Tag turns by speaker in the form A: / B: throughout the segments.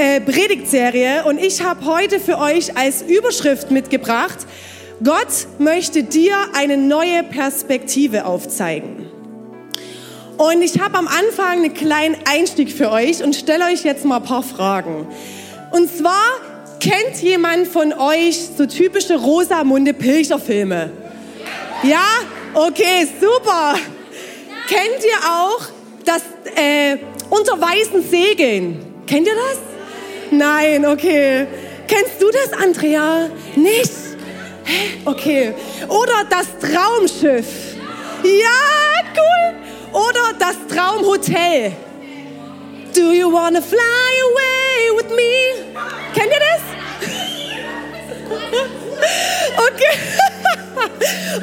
A: äh, Predigtserie und ich habe heute für euch als Überschrift mitgebracht, Gott möchte dir eine neue Perspektive aufzeigen. Und ich habe am Anfang einen kleinen Einstieg für euch und stelle euch jetzt mal ein paar Fragen. Und zwar, kennt jemand von euch so typische Rosamunde Pilcher-Filme? Ja? Okay, super. Kennt ihr auch das äh, Unter weißen Segeln? Kennt ihr das? Nein, okay. Kennst du das, Andrea? Nicht? Okay. Oder das Traumschiff. Ja, cool. Oder das Traumhotel. Do you wanna fly away with me? Kennt ihr das? Okay.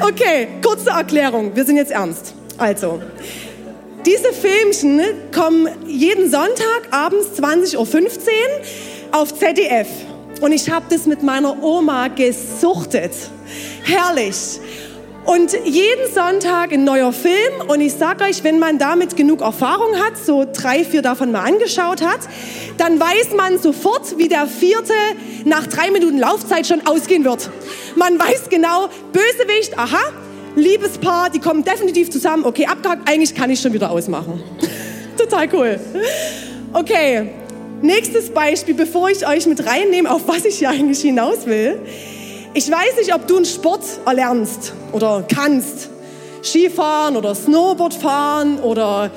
A: okay, kurze Erklärung. Wir sind jetzt ernst. Also, diese Filmchen kommen jeden Sonntag abends 20.15 Uhr auf ZDF. Und ich habe das mit meiner Oma gesuchtet. Herrlich. Und jeden Sonntag ein neuer Film. Und ich sage euch, wenn man damit genug Erfahrung hat, so drei, vier davon mal angeschaut hat, dann weiß man sofort, wie der vierte nach drei Minuten Laufzeit schon ausgehen wird. Man weiß genau, Bösewicht, aha, Liebespaar, die kommen definitiv zusammen. Okay, abgehakt, eigentlich kann ich schon wieder ausmachen. Total cool. Okay, nächstes Beispiel, bevor ich euch mit reinnehme, auf was ich hier eigentlich hinaus will. Ich weiß nicht, ob du einen Sport erlernst oder kannst. Skifahren oder Snowboard fahren oder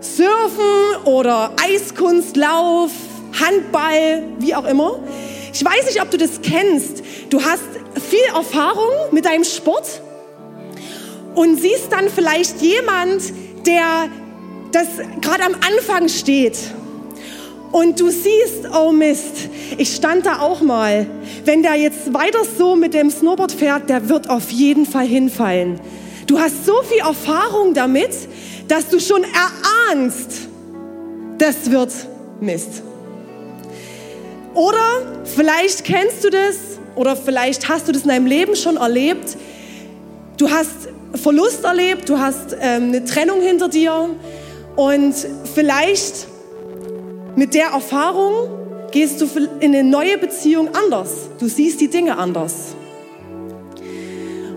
A: Surfen oder Eiskunstlauf, Handball, wie auch immer. Ich weiß nicht, ob du das kennst. Du hast viel Erfahrung mit deinem Sport und siehst dann vielleicht jemand, der das gerade am Anfang steht. Und du siehst, oh Mist, ich stand da auch mal. Wenn der jetzt weiter so mit dem Snowboard fährt, der wird auf jeden Fall hinfallen. Du hast so viel Erfahrung damit, dass du schon erahnst, das wird Mist. Oder vielleicht kennst du das oder vielleicht hast du das in deinem Leben schon erlebt. Du hast Verlust erlebt, du hast ähm, eine Trennung hinter dir und vielleicht mit der Erfahrung gehst du in eine neue Beziehung anders. Du siehst die Dinge anders.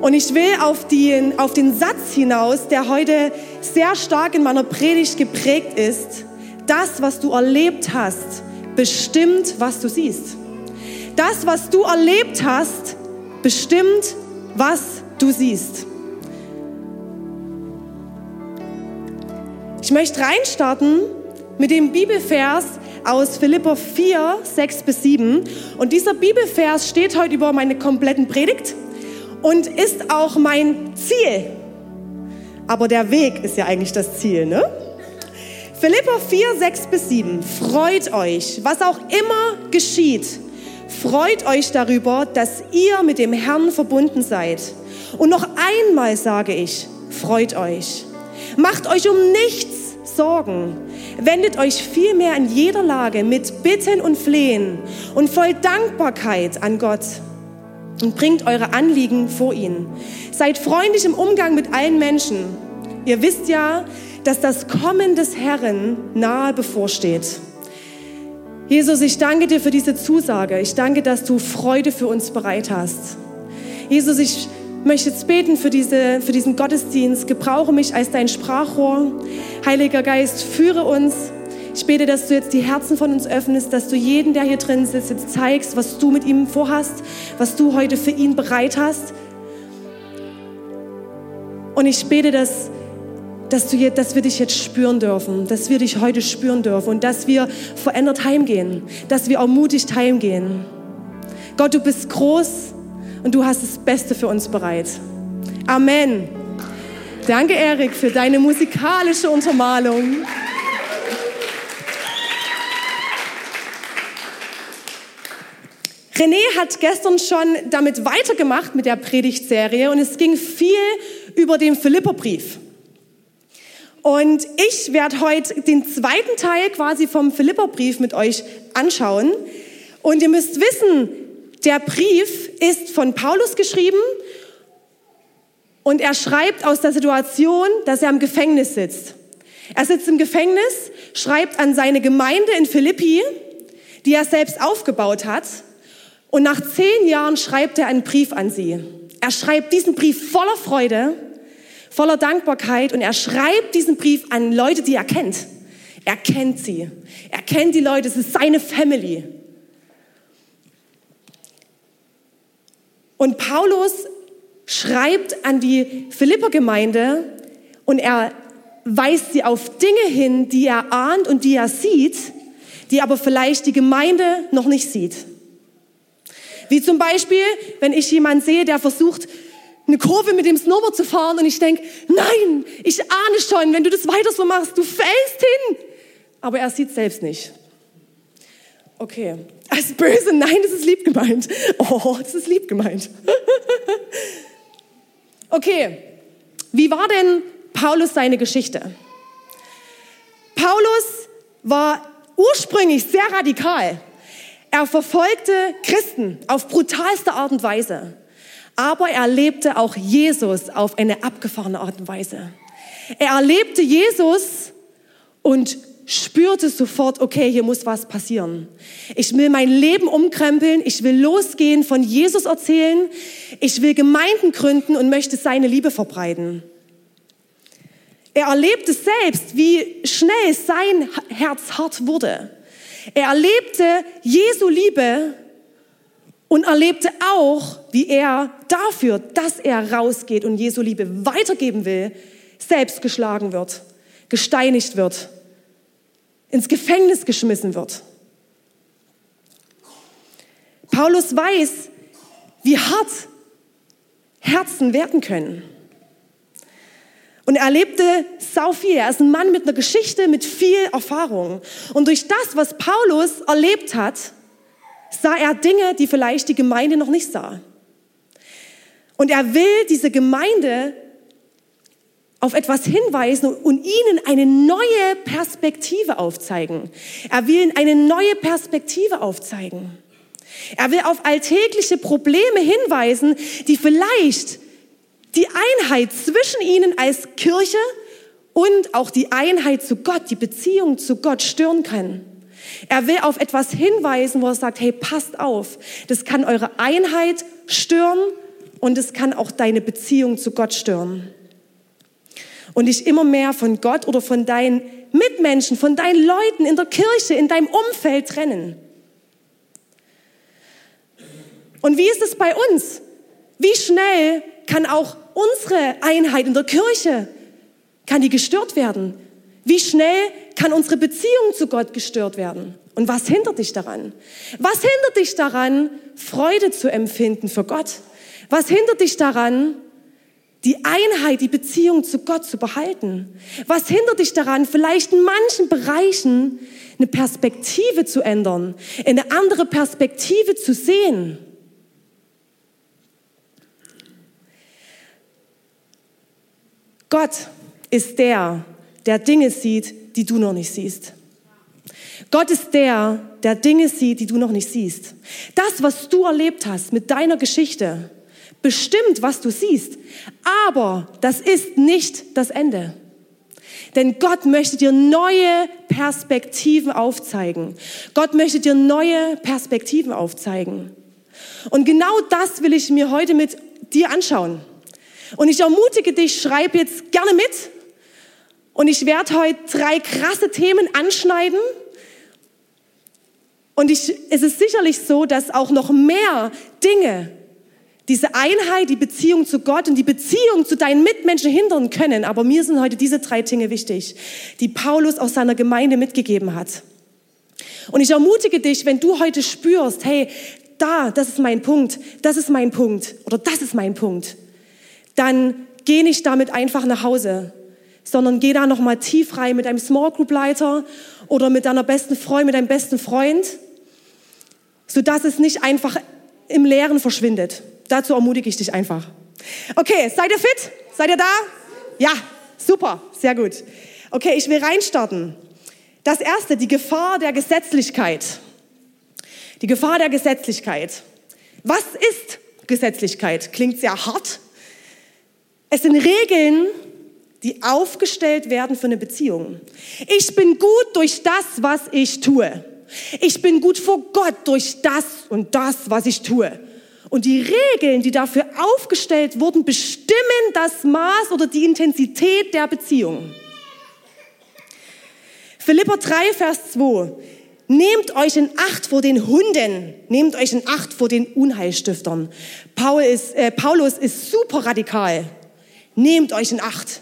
A: Und ich will auf den, auf den Satz hinaus, der heute sehr stark in meiner Predigt geprägt ist. Das, was du erlebt hast, bestimmt, was du siehst. Das, was du erlebt hast, bestimmt, was du siehst. Ich möchte reinstarten mit dem Bibelvers aus Philippa 4, 6 bis 7. Und dieser Bibelvers steht heute über meine kompletten Predigt und ist auch mein Ziel. Aber der Weg ist ja eigentlich das Ziel, ne? Philippa 4, 6 bis 7. Freut euch, was auch immer geschieht. Freut euch darüber, dass ihr mit dem Herrn verbunden seid. Und noch einmal sage ich, freut euch. Macht euch um nichts Sorgen. Wendet euch vielmehr in jeder Lage mit Bitten und Flehen und voll Dankbarkeit an Gott und bringt eure Anliegen vor ihn. Seid freundlich im Umgang mit allen Menschen. Ihr wisst ja, dass das Kommen des Herrn nahe bevorsteht. Jesus, ich danke dir für diese Zusage. Ich danke, dass du Freude für uns bereit hast. Jesus, ich möchte jetzt beten für, diese, für diesen Gottesdienst. Gebrauche mich als dein Sprachrohr. Heiliger Geist, führe uns. Ich bete, dass du jetzt die Herzen von uns öffnest, dass du jeden, der hier drin sitzt, jetzt zeigst, was du mit ihm vorhast, was du heute für ihn bereit hast. Und ich bete, dass, dass, du jetzt, dass wir dich jetzt spüren dürfen, dass wir dich heute spüren dürfen und dass wir verändert heimgehen, dass wir ermutigt heimgehen. Gott, du bist groß und du hast das Beste für uns bereit. Amen. Danke, Erik, für deine musikalische Untermalung. René hat gestern schon damit weitergemacht mit der Predigtserie und es ging viel über den Philipperbrief. Und ich werde heute den zweiten Teil quasi vom Philipperbrief mit euch anschauen. Und ihr müsst wissen, der Brief ist von Paulus geschrieben und er schreibt aus der Situation, dass er im Gefängnis sitzt. Er sitzt im Gefängnis, schreibt an seine Gemeinde in Philippi, die er selbst aufgebaut hat. Und nach zehn Jahren schreibt er einen Brief an sie. Er schreibt diesen Brief voller Freude, voller Dankbarkeit und er schreibt diesen Brief an Leute, die er kennt. Er kennt sie. Er kennt die Leute. Es ist seine Family. Und Paulus schreibt an die Philipper-Gemeinde und er weist sie auf Dinge hin, die er ahnt und die er sieht, die aber vielleicht die Gemeinde noch nicht sieht. Wie zum Beispiel, wenn ich jemanden sehe, der versucht, eine Kurve mit dem Snowboard zu fahren und ich denke, nein, ich ahne schon, wenn du das weiter so machst, du fällst hin. Aber er sieht selbst nicht. Okay, als böse, nein, das ist lieb gemeint. Oh, das ist lieb gemeint. okay, wie war denn Paulus seine Geschichte? Paulus war ursprünglich sehr radikal. Er verfolgte Christen auf brutalste Art und Weise. Aber er erlebte auch Jesus auf eine abgefahrene Art und Weise. Er erlebte Jesus und spürte sofort, okay, hier muss was passieren. Ich will mein Leben umkrempeln, ich will losgehen, von Jesus erzählen, ich will Gemeinden gründen und möchte seine Liebe verbreiten. Er erlebte selbst, wie schnell sein Herz hart wurde. Er erlebte Jesu Liebe und erlebte auch, wie er dafür, dass er rausgeht und Jesu Liebe weitergeben will, selbst geschlagen wird, gesteinigt wird, ins Gefängnis geschmissen wird. Paulus weiß, wie hart Herzen werden können. Und er erlebte sau viel. Er ist ein Mann mit einer Geschichte, mit viel Erfahrung. Und durch das, was Paulus erlebt hat, sah er Dinge, die vielleicht die Gemeinde noch nicht sah. Und er will diese Gemeinde auf etwas hinweisen und ihnen eine neue Perspektive aufzeigen. Er will ihnen eine neue Perspektive aufzeigen. Er will auf alltägliche Probleme hinweisen, die vielleicht die Einheit zwischen ihnen als Kirche und auch die Einheit zu Gott, die Beziehung zu Gott stören kann. Er will auf etwas hinweisen, wo er sagt, hey, passt auf, das kann eure Einheit stören und es kann auch deine Beziehung zu Gott stören. Und dich immer mehr von Gott oder von deinen Mitmenschen, von deinen Leuten in der Kirche, in deinem Umfeld trennen. Und wie ist es bei uns? Wie schnell kann auch unsere Einheit in der Kirche, kann die gestört werden? Wie schnell kann unsere Beziehung zu Gott gestört werden? Und was hindert dich daran? Was hindert dich daran, Freude zu empfinden für Gott? Was hindert dich daran, die Einheit, die Beziehung zu Gott zu behalten? Was hindert dich daran, vielleicht in manchen Bereichen eine Perspektive zu ändern, eine andere Perspektive zu sehen? Gott ist der, der Dinge sieht, die du noch nicht siehst. Gott ist der, der Dinge sieht, die du noch nicht siehst. Das, was du erlebt hast mit deiner Geschichte, bestimmt, was du siehst. Aber das ist nicht das Ende. Denn Gott möchte dir neue Perspektiven aufzeigen. Gott möchte dir neue Perspektiven aufzeigen. Und genau das will ich mir heute mit dir anschauen. Und ich ermutige dich, schreib jetzt gerne mit. Und ich werde heute drei krasse Themen anschneiden. Und ich, es ist sicherlich so, dass auch noch mehr Dinge diese Einheit, die Beziehung zu Gott und die Beziehung zu deinen Mitmenschen hindern können. Aber mir sind heute diese drei Dinge wichtig, die Paulus aus seiner Gemeinde mitgegeben hat. Und ich ermutige dich, wenn du heute spürst, hey, da, das ist mein Punkt, das ist mein Punkt oder das ist mein Punkt, dann geh nicht damit einfach nach Hause, sondern geh da nochmal tief rein mit deinem Small Group Leiter oder mit deiner besten Freundin, mit deinem besten Freund sodass es nicht einfach im Leeren verschwindet. Dazu ermutige ich dich einfach. Okay, seid ihr fit? Seid ihr da? Ja, super, sehr gut. Okay, ich will reinstarten. Das erste, die Gefahr der Gesetzlichkeit. Die Gefahr der Gesetzlichkeit. Was ist Gesetzlichkeit? Klingt sehr hart. Es sind Regeln, die aufgestellt werden für eine Beziehung. Ich bin gut durch das, was ich tue. Ich bin gut vor Gott durch das und das, was ich tue. Und die Regeln, die dafür aufgestellt wurden, bestimmen das Maß oder die Intensität der Beziehung. Philipper 3, Vers 2. Nehmt euch in Acht vor den Hunden, nehmt euch in Acht vor den Unheilstiftern. Paul ist, äh, Paulus ist super radikal. Nehmt euch in Acht.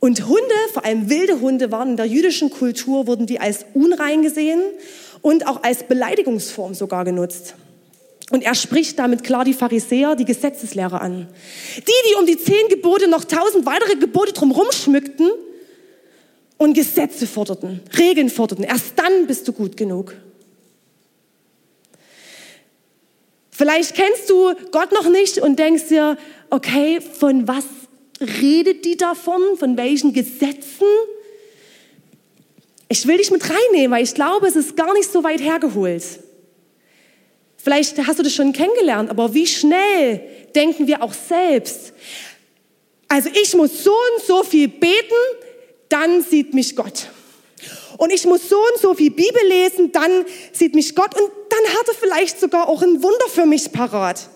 A: Und Hunde, vor allem wilde Hunde, waren in der jüdischen Kultur, wurden die als unrein gesehen und auch als Beleidigungsform sogar genutzt. Und er spricht damit klar die Pharisäer, die Gesetzeslehrer an. Die, die um die zehn Gebote noch tausend weitere Gebote drumherum schmückten und Gesetze forderten, Regeln forderten. Erst dann bist du gut genug. Vielleicht kennst du Gott noch nicht und denkst dir, okay, von was redet die davon? Von welchen Gesetzen? Ich will dich mit reinnehmen, weil ich glaube, es ist gar nicht so weit hergeholt. Vielleicht hast du das schon kennengelernt, aber wie schnell denken wir auch selbst? Also ich muss so und so viel beten, dann sieht mich Gott. Und ich muss so und so viel Bibel lesen, dann sieht mich Gott und dann hat er vielleicht sogar auch ein Wunder für mich parat.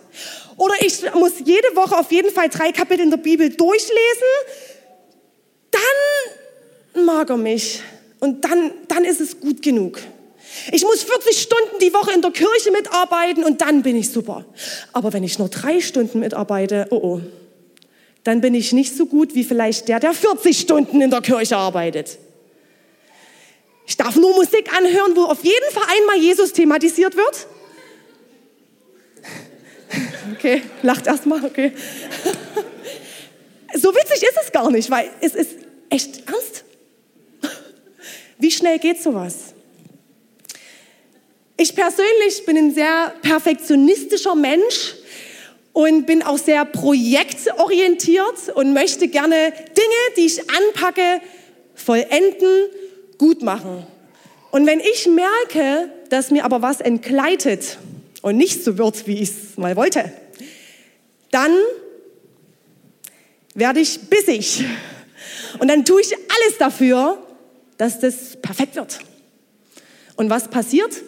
A: Oder ich muss jede Woche auf jeden Fall drei Kapitel in der Bibel durchlesen, dann mag er mich und dann, dann ist es gut genug. Ich muss 40 Stunden die Woche in der Kirche mitarbeiten und dann bin ich super. Aber wenn ich nur drei Stunden mitarbeite, oh oh, dann bin ich nicht so gut wie vielleicht der, der 40 Stunden in der Kirche arbeitet. Ich darf nur Musik anhören, wo auf jeden Fall einmal Jesus thematisiert wird. Okay, lacht erstmal, okay. So witzig ist es gar nicht, weil es ist echt ernst. Wie schnell geht sowas? Ich persönlich bin ein sehr perfektionistischer Mensch und bin auch sehr projektorientiert und möchte gerne Dinge, die ich anpacke, vollenden, gut machen. Und wenn ich merke, dass mir aber was entgleitet und nicht so wird, wie ich es mal wollte, dann werde ich bissig. Und dann tue ich alles dafür, dass das perfekt wird. Und was passiert?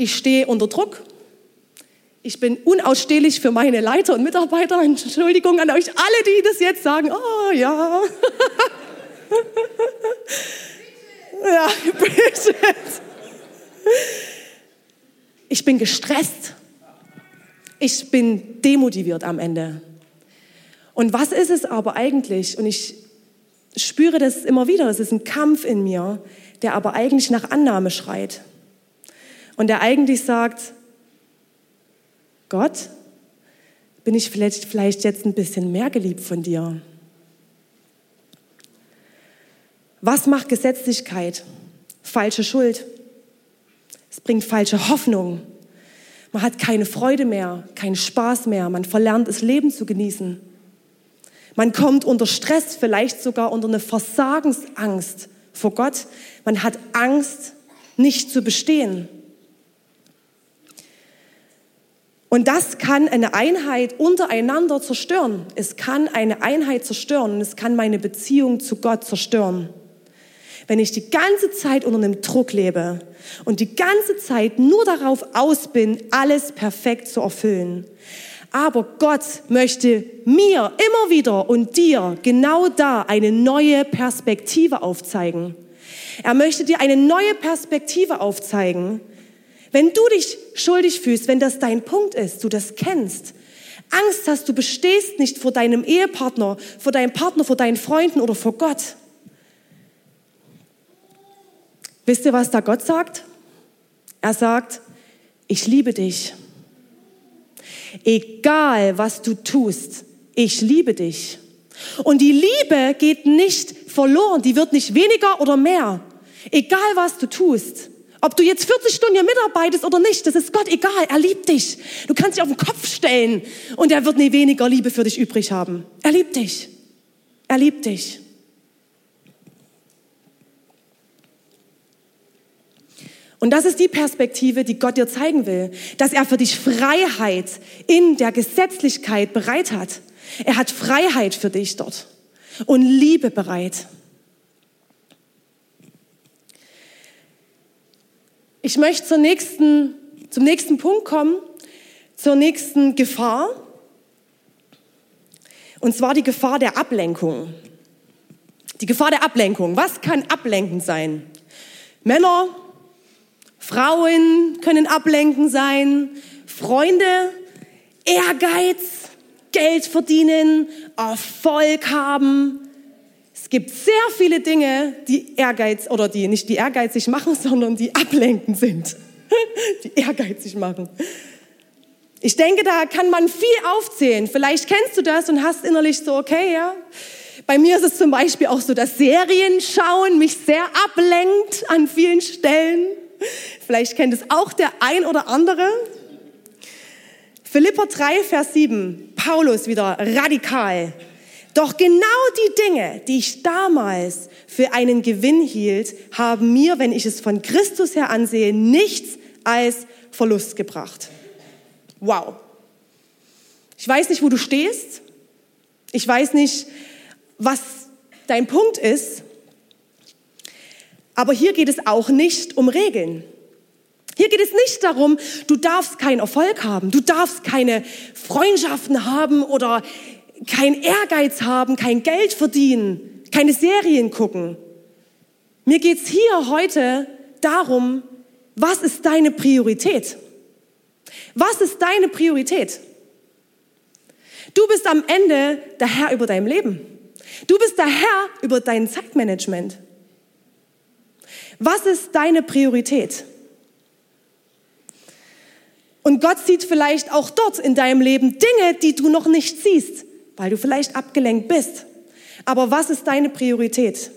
A: Ich stehe unter Druck. Ich bin unausstehlich für meine Leiter und Mitarbeiter. Entschuldigung an euch alle, die das jetzt sagen. Oh ja. ja, bitte. Ich bin gestresst. Ich bin demotiviert am Ende. Und was ist es aber eigentlich? Und ich spüre das immer wieder. Es ist ein Kampf in mir, der aber eigentlich nach Annahme schreit und der eigentlich sagt, Gott, bin ich vielleicht, vielleicht jetzt ein bisschen mehr geliebt von dir? Was macht Gesetzlichkeit? Falsche Schuld. Es bringt falsche Hoffnung. Man hat keine Freude mehr, keinen Spaß mehr. Man verlernt, das Leben zu genießen. Man kommt unter Stress, vielleicht sogar unter eine Versagensangst vor Gott. Man hat Angst, nicht zu bestehen. Und das kann eine Einheit untereinander zerstören. Es kann eine Einheit zerstören es kann meine Beziehung zu Gott zerstören. Wenn ich die ganze Zeit unter einem Druck lebe und die ganze Zeit nur darauf aus bin, alles perfekt zu erfüllen. Aber Gott möchte mir immer wieder und dir genau da eine neue Perspektive aufzeigen. Er möchte dir eine neue Perspektive aufzeigen, wenn du dich schuldig fühlst, wenn das dein Punkt ist, du das kennst, Angst hast, du bestehst nicht vor deinem Ehepartner, vor deinem Partner, vor deinen Freunden oder vor Gott. Wisst ihr, was da Gott sagt? Er sagt, ich liebe dich. Egal, was du tust, ich liebe dich. Und die Liebe geht nicht verloren, die wird nicht weniger oder mehr. Egal, was du tust. Ob du jetzt 40 Stunden hier mitarbeitest oder nicht, das ist Gott egal. Er liebt dich. Du kannst dich auf den Kopf stellen und er wird nie weniger Liebe für dich übrig haben. Er liebt dich. Er liebt dich. Und das ist die Perspektive, die Gott dir zeigen will, dass er für dich Freiheit in der Gesetzlichkeit bereit hat. Er hat Freiheit für dich dort und Liebe bereit. Ich möchte zur nächsten, zum nächsten Punkt kommen, zur nächsten Gefahr. Und zwar die Gefahr der Ablenkung. Die Gefahr der Ablenkung. Was kann ablenkend sein? Männer, Frauen können ablenkend sein, Freunde, Ehrgeiz, Geld verdienen, Erfolg haben, es gibt sehr viele Dinge, die Ehrgeiz oder die nicht die ehrgeizig machen, sondern die ablenkend sind. die ehrgeizig machen. Ich denke, da kann man viel aufzählen. Vielleicht kennst du das und hast innerlich so, okay, ja. Bei mir ist es zum Beispiel auch so, dass Serienschauen mich sehr ablenkt an vielen Stellen. Vielleicht kennt es auch der ein oder andere. Philipper 3, Vers 7, Paulus wieder radikal. Doch genau die Dinge, die ich damals für einen Gewinn hielt, haben mir, wenn ich es von Christus her ansehe, nichts als Verlust gebracht. Wow. Ich weiß nicht, wo du stehst. Ich weiß nicht, was dein Punkt ist. Aber hier geht es auch nicht um Regeln. Hier geht es nicht darum, du darfst keinen Erfolg haben, du darfst keine Freundschaften haben oder kein Ehrgeiz haben, kein Geld verdienen, keine Serien gucken. Mir geht's hier heute darum, was ist deine Priorität? Was ist deine Priorität? Du bist am Ende der Herr über dein Leben. Du bist der Herr über dein Zeitmanagement. Was ist deine Priorität? Und Gott sieht vielleicht auch dort in deinem Leben Dinge, die du noch nicht siehst weil du vielleicht abgelenkt bist. Aber was ist deine Priorität?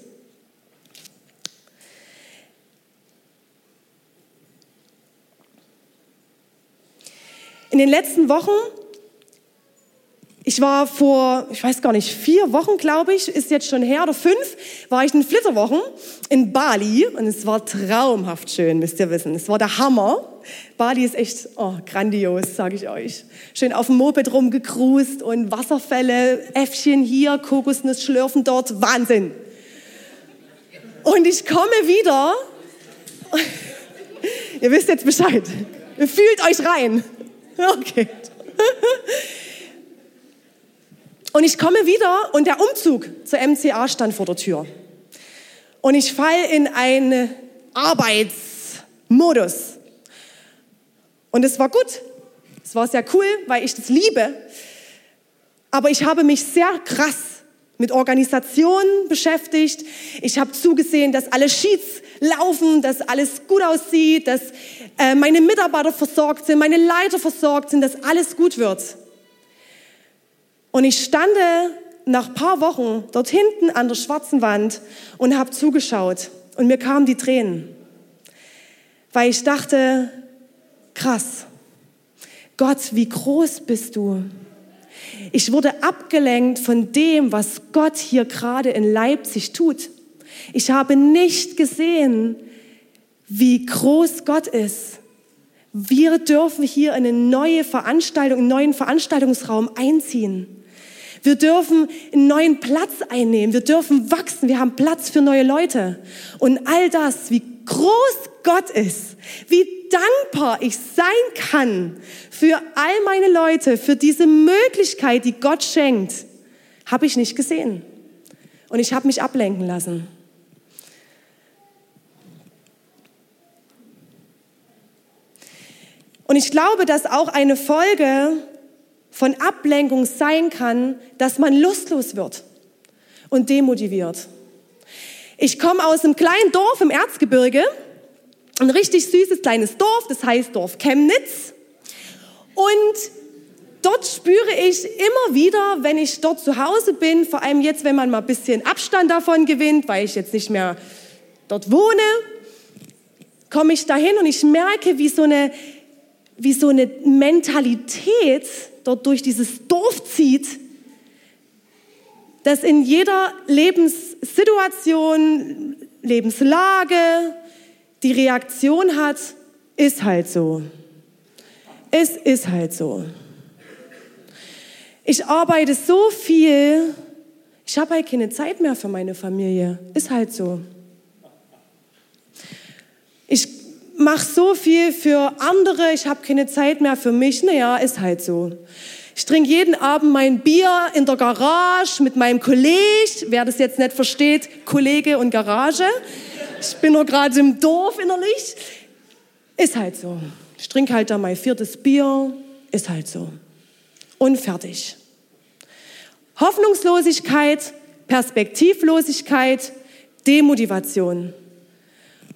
A: In den letzten Wochen, ich war vor, ich weiß gar nicht, vier Wochen, glaube ich, ist jetzt schon her, oder fünf, war ich in Flitterwochen in Bali und es war traumhaft schön, müsst ihr wissen. Es war der Hammer. Bali ist echt oh, grandios, sage ich euch. Schön auf dem Moped rumgecruised und Wasserfälle, Äffchen hier, Kokosnuss schlürfen dort, Wahnsinn. Und ich komme wieder, ihr wisst jetzt Bescheid, ihr fühlt euch rein. Okay. Und ich komme wieder und der Umzug zur MCA stand vor der Tür. Und ich falle in einen Arbeitsmodus. Und es war gut. Es war sehr cool, weil ich das liebe. Aber ich habe mich sehr krass mit Organisationen beschäftigt. Ich habe zugesehen, dass alle Sheets laufen, dass alles gut aussieht, dass äh, meine Mitarbeiter versorgt sind, meine Leiter versorgt sind, dass alles gut wird. Und ich stande nach paar Wochen dort hinten an der schwarzen Wand und habe zugeschaut. Und mir kamen die Tränen, weil ich dachte, krass. Gott, wie groß bist du? Ich wurde abgelenkt von dem, was Gott hier gerade in Leipzig tut. Ich habe nicht gesehen, wie groß Gott ist. Wir dürfen hier eine neue Veranstaltung, einen neuen Veranstaltungsraum einziehen. Wir dürfen einen neuen Platz einnehmen. Wir dürfen wachsen. Wir haben Platz für neue Leute. Und all das, wie groß Gott ist, wie dankbar ich sein kann für all meine Leute, für diese Möglichkeit, die Gott schenkt, habe ich nicht gesehen. Und ich habe mich ablenken lassen. Und ich glaube, dass auch eine Folge von Ablenkung sein kann, dass man lustlos wird und demotiviert. Ich komme aus einem kleinen Dorf im Erzgebirge ein richtig süßes kleines Dorf, das heißt Dorf Chemnitz. Und dort spüre ich immer wieder, wenn ich dort zu Hause bin, vor allem jetzt, wenn man mal ein bisschen Abstand davon gewinnt, weil ich jetzt nicht mehr dort wohne, komme ich dahin und ich merke, wie so eine, wie so eine Mentalität dort durch dieses Dorf zieht, dass in jeder Lebenssituation, Lebenslage die Reaktion hat, ist halt so. Es ist halt so. Ich arbeite so viel, ich habe halt keine Zeit mehr für meine Familie. Ist halt so. Ich mache so viel für andere, ich habe keine Zeit mehr für mich. Naja, ist halt so. Ich trinke jeden Abend mein Bier in der Garage mit meinem Kollege. Wer das jetzt nicht versteht, Kollege und Garage. Ich bin nur gerade im Dorf innerlich. Ist halt so. Ich trinke halt da mein viertes Bier. Ist halt so. Und fertig. Hoffnungslosigkeit, Perspektivlosigkeit, Demotivation.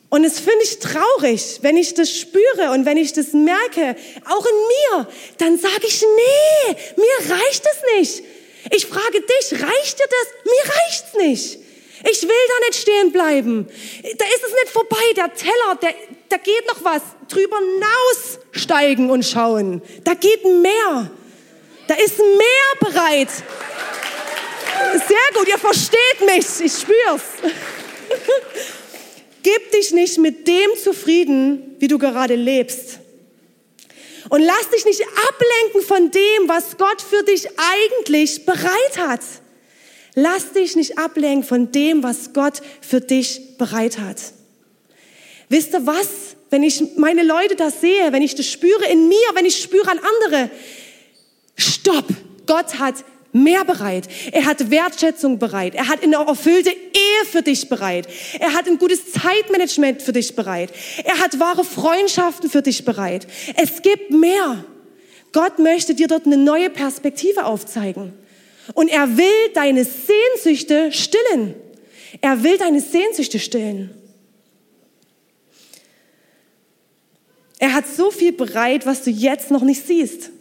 A: Und es finde ich traurig, wenn ich das spüre und wenn ich das merke, auch in mir, dann sage ich, nee, mir reicht es nicht. Ich frage dich, reicht dir das? Mir reicht's nicht. Ich will da nicht stehen bleiben. Da ist es nicht vorbei. Der Teller, der, da geht noch was. Drüber hinaussteigen und schauen. Da geht mehr. Da ist mehr bereit. Sehr gut, ihr versteht mich. Ich spür's. Gib dich nicht mit dem zufrieden, wie du gerade lebst. Und lass dich nicht ablenken von dem, was Gott für dich eigentlich bereit hat. Lass dich nicht ablenken von dem, was Gott für dich bereit hat. Wisst ihr was? Wenn ich meine Leute das sehe, wenn ich das spüre in mir, wenn ich spüre an andere, stopp. Gott hat mehr bereit. Er hat Wertschätzung bereit. Er hat eine erfüllte Ehe für dich bereit. Er hat ein gutes Zeitmanagement für dich bereit. Er hat wahre Freundschaften für dich bereit. Es gibt mehr. Gott möchte dir dort eine neue Perspektive aufzeigen. Und er will deine Sehnsüchte stillen. Er will deine Sehnsüchte stillen. Er hat so viel bereit, was du jetzt noch nicht siehst.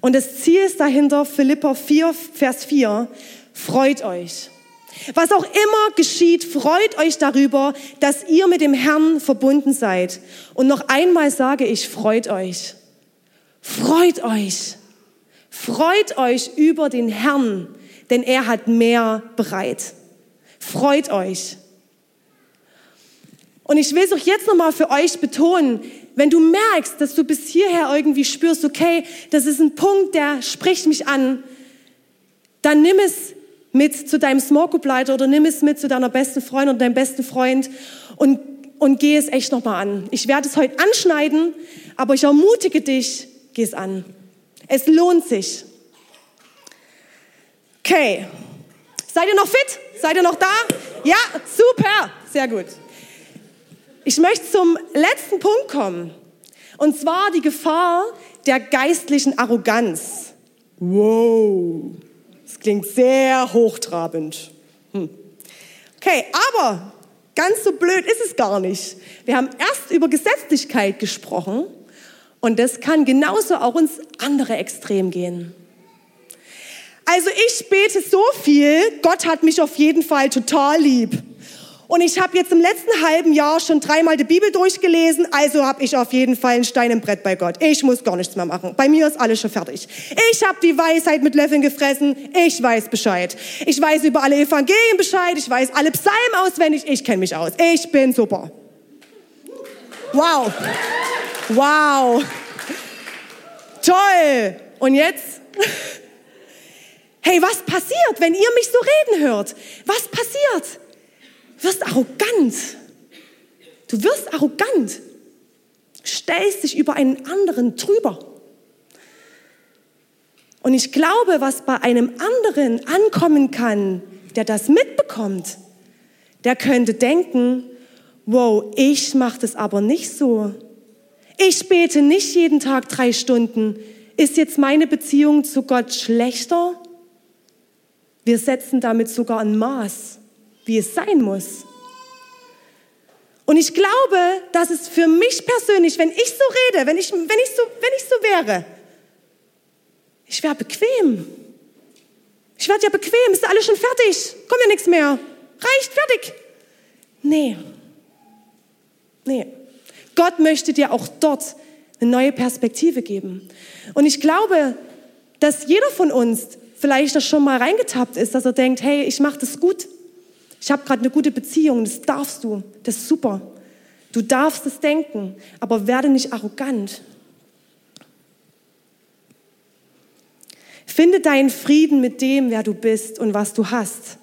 A: Und das Ziel ist dahinter, Philippa 4, Vers 4, freut euch. Was auch immer geschieht, freut euch darüber, dass ihr mit dem Herrn verbunden seid. Und noch einmal sage ich, freut euch. Freut euch. Freut euch über den Herrn, denn er hat mehr bereit. Freut euch. Und ich will es auch jetzt nochmal für euch betonen, wenn du merkst, dass du bis hierher irgendwie spürst, okay, das ist ein Punkt, der spricht mich an, dann nimm es mit zu deinem Small Group Leiter oder nimm es mit zu deiner besten Freundin oder deinem besten Freund und, und geh es echt nochmal an. Ich werde es heute anschneiden, aber ich ermutige dich, geh es an. Es lohnt sich. Okay. Seid ihr noch fit? Seid ihr noch da? Ja, super. Sehr gut. Ich möchte zum letzten Punkt kommen. Und zwar die Gefahr der geistlichen Arroganz. Wow, das klingt sehr hochtrabend. Hm. Okay, aber ganz so blöd ist es gar nicht. Wir haben erst über Gesetzlichkeit gesprochen und das kann genauso auch ins andere Extrem gehen. Also ich bete so viel, Gott hat mich auf jeden Fall total lieb. Und ich habe jetzt im letzten halben Jahr schon dreimal die Bibel durchgelesen, also habe ich auf jeden Fall ein Stein im Brett bei Gott. Ich muss gar nichts mehr machen. Bei mir ist alles schon fertig. Ich habe die Weisheit mit Löffeln gefressen. Ich weiß Bescheid. Ich weiß über alle Evangelien Bescheid. Ich weiß alle Psalmen auswendig. Ich kenne mich aus. Ich bin super. Wow. Wow. Toll. Und jetzt? Hey, was passiert, wenn ihr mich so reden hört? Was passiert? Wirst arrogant. Du wirst arrogant. Stellst dich über einen anderen drüber. Und ich glaube, was bei einem anderen ankommen kann, der das mitbekommt, der könnte denken, wow, ich mache das aber nicht so. Ich bete nicht jeden Tag drei Stunden. Ist jetzt meine Beziehung zu Gott schlechter? Wir setzen damit sogar ein Maß wie es sein muss. Und ich glaube, dass es für mich persönlich, wenn ich so rede, wenn ich, wenn ich, so, wenn ich so wäre, ich wäre bequem. Ich werde ja bequem, ist alles schon fertig, kommt ja nichts mehr. Reicht, fertig. Nee. Nee. Gott möchte dir auch dort eine neue Perspektive geben. Und ich glaube, dass jeder von uns vielleicht das schon mal reingetappt ist, dass er denkt, hey, ich mache das gut. Ich habe gerade eine gute Beziehung, das darfst du, das ist super. Du darfst es denken, aber werde nicht arrogant. Finde deinen Frieden mit dem, wer du bist und was du hast.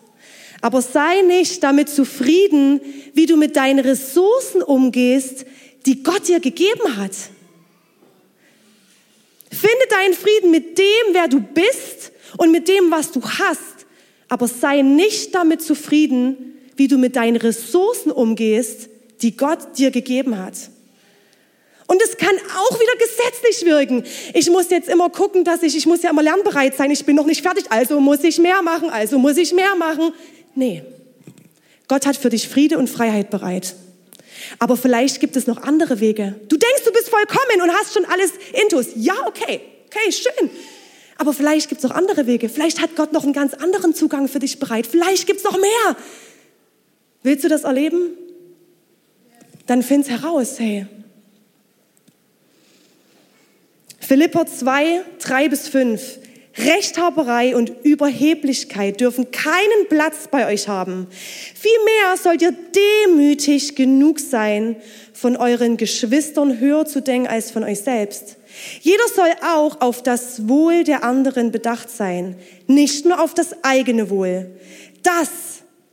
A: Aber sei nicht damit zufrieden, wie du mit deinen Ressourcen umgehst, die Gott dir gegeben hat. Finde deinen Frieden mit dem, wer du bist und mit dem, was du hast. Aber sei nicht damit zufrieden, wie du mit deinen Ressourcen umgehst, die Gott dir gegeben hat. Und es kann auch wieder gesetzlich wirken. Ich muss jetzt immer gucken, dass ich, ich muss ja immer lernbereit sein. Ich bin noch nicht fertig, also muss ich mehr machen, also muss ich mehr machen. Nee. Gott hat für dich Friede und Freiheit bereit. Aber vielleicht gibt es noch andere Wege. Du denkst, du bist vollkommen und hast schon alles intus. Ja, okay. Okay, schön. Aber vielleicht gibt es noch andere Wege. Vielleicht hat Gott noch einen ganz anderen Zugang für dich bereit. Vielleicht gibt es noch mehr. Willst du das erleben? Dann find's heraus, hey. Philipper 2, 3 bis 5. Rechthaberei und Überheblichkeit dürfen keinen Platz bei euch haben. Vielmehr sollt ihr demütig genug sein, von euren Geschwistern höher zu denken als von euch selbst. Jeder soll auch auf das Wohl der anderen bedacht sein, nicht nur auf das eigene Wohl. Das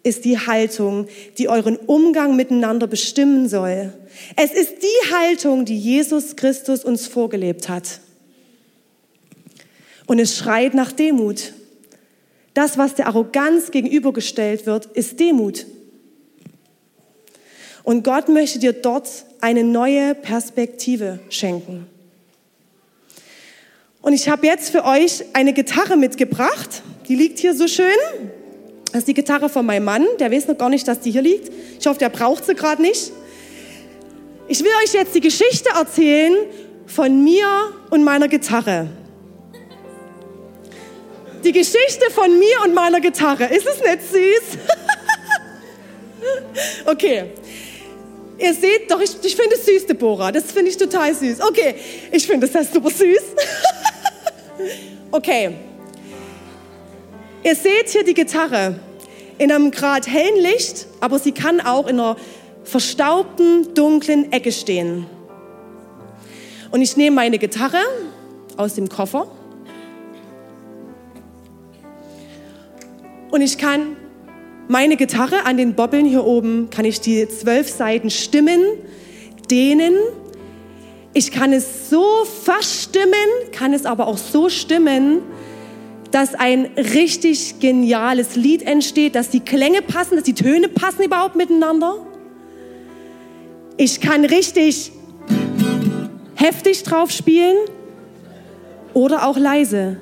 A: ist die Haltung, die euren Umgang miteinander bestimmen soll. Es ist die Haltung, die Jesus Christus uns vorgelebt hat. Und es schreit nach Demut. Das, was der Arroganz gegenübergestellt wird, ist Demut. Und Gott möchte dir dort eine neue Perspektive schenken. Und ich habe jetzt für euch eine Gitarre mitgebracht. Die liegt hier so schön. Das ist die Gitarre von meinem Mann. Der weiß noch gar nicht, dass die hier liegt. Ich hoffe, der braucht sie gerade nicht. Ich will euch jetzt die Geschichte erzählen von mir und meiner Gitarre. Die Geschichte von mir und meiner Gitarre. Ist es nicht süß? okay. Ihr seht, doch, ich, ich finde es süß, Deborah. Das finde ich total süß. Okay, ich finde das super süß. okay. Ihr seht hier die Gitarre in einem gerade hellen Licht, aber sie kann auch in einer verstaubten, dunklen Ecke stehen. Und ich nehme meine Gitarre aus dem Koffer und ich kann meine Gitarre an den Bobbeln hier oben, kann ich die zwölf Seiten stimmen, dehnen. Ich kann es so verstimmen, kann es aber auch so stimmen, dass ein richtig geniales Lied entsteht, dass die Klänge passen, dass die Töne passen überhaupt miteinander. Ich kann richtig heftig drauf spielen oder auch leise.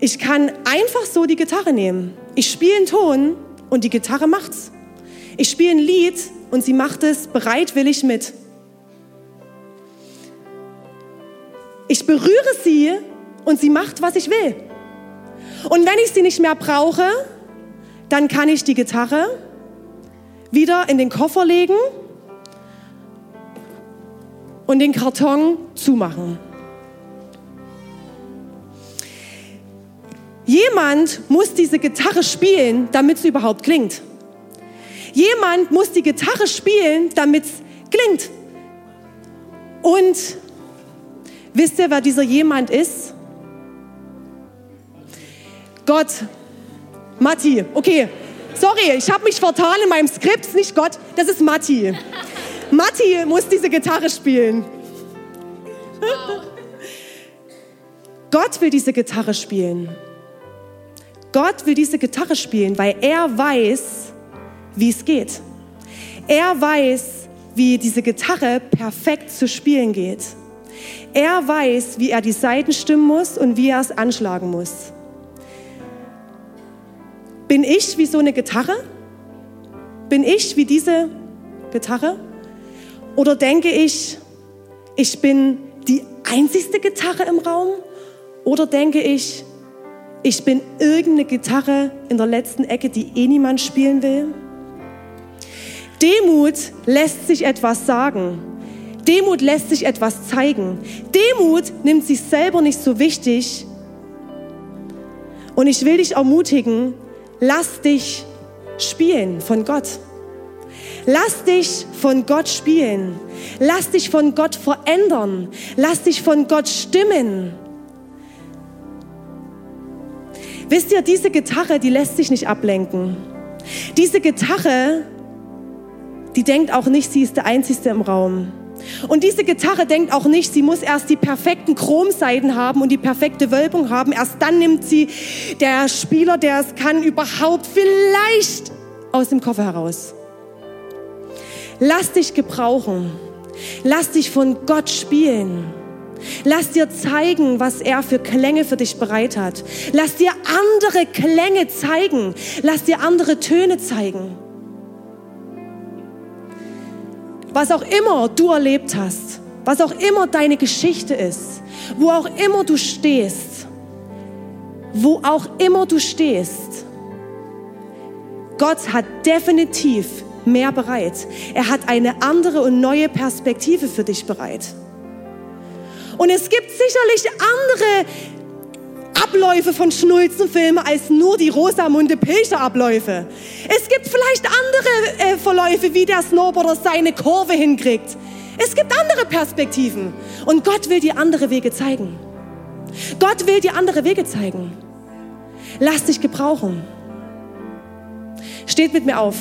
A: Ich kann einfach so die Gitarre nehmen. Ich spiele einen Ton und die Gitarre macht's. Ich spiele ein Lied und sie macht es bereitwillig mit. Ich berühre sie und sie macht, was ich will. Und wenn ich sie nicht mehr brauche, dann kann ich die Gitarre wieder in den Koffer legen und den Karton zumachen. Jemand muss diese Gitarre spielen, damit sie überhaupt klingt. Jemand muss die Gitarre spielen, damit es klingt. Und wisst ihr, wer dieser jemand ist? Gott. Matti. Okay. Sorry, ich habe mich vertan in meinem Skript, nicht Gott, das ist Matti. Matti muss diese Gitarre spielen. Gott will diese Gitarre spielen. Gott will diese Gitarre spielen, weil er weiß, wie es geht. Er weiß, wie diese Gitarre perfekt zu spielen geht. Er weiß, wie er die Saiten stimmen muss und wie er es anschlagen muss. Bin ich wie so eine Gitarre? Bin ich wie diese Gitarre? Oder denke ich, ich bin die einzigste Gitarre im Raum? Oder denke ich, ich bin irgendeine Gitarre in der letzten Ecke, die eh niemand spielen will. Demut lässt sich etwas sagen. Demut lässt sich etwas zeigen. Demut nimmt sich selber nicht so wichtig. Und ich will dich ermutigen, lass dich spielen von Gott. Lass dich von Gott spielen. Lass dich von Gott verändern. Lass dich von Gott stimmen. Wisst ihr, diese Gitarre, die lässt sich nicht ablenken. Diese Gitarre, die denkt auch nicht, sie ist der Einzige im Raum. Und diese Gitarre denkt auch nicht, sie muss erst die perfekten Chromseiten haben und die perfekte Wölbung haben. Erst dann nimmt sie der Spieler, der es kann, überhaupt vielleicht aus dem Koffer heraus. Lass dich gebrauchen. Lass dich von Gott spielen. Lass dir zeigen, was er für Klänge für dich bereit hat. Lass dir andere Klänge zeigen. Lass dir andere Töne zeigen. Was auch immer du erlebt hast, was auch immer deine Geschichte ist, wo auch immer du stehst, wo auch immer du stehst, Gott hat definitiv mehr bereit. Er hat eine andere und neue Perspektive für dich bereit. Und es gibt sicherlich andere Abläufe von Schnulzenfilmen als nur die Rosamunde Pilcher Abläufe. Es gibt vielleicht andere äh, Verläufe, wie der Snowboarder seine Kurve hinkriegt. Es gibt andere Perspektiven. Und Gott will dir andere Wege zeigen. Gott will dir andere Wege zeigen. Lass dich gebrauchen. Steht mit mir auf.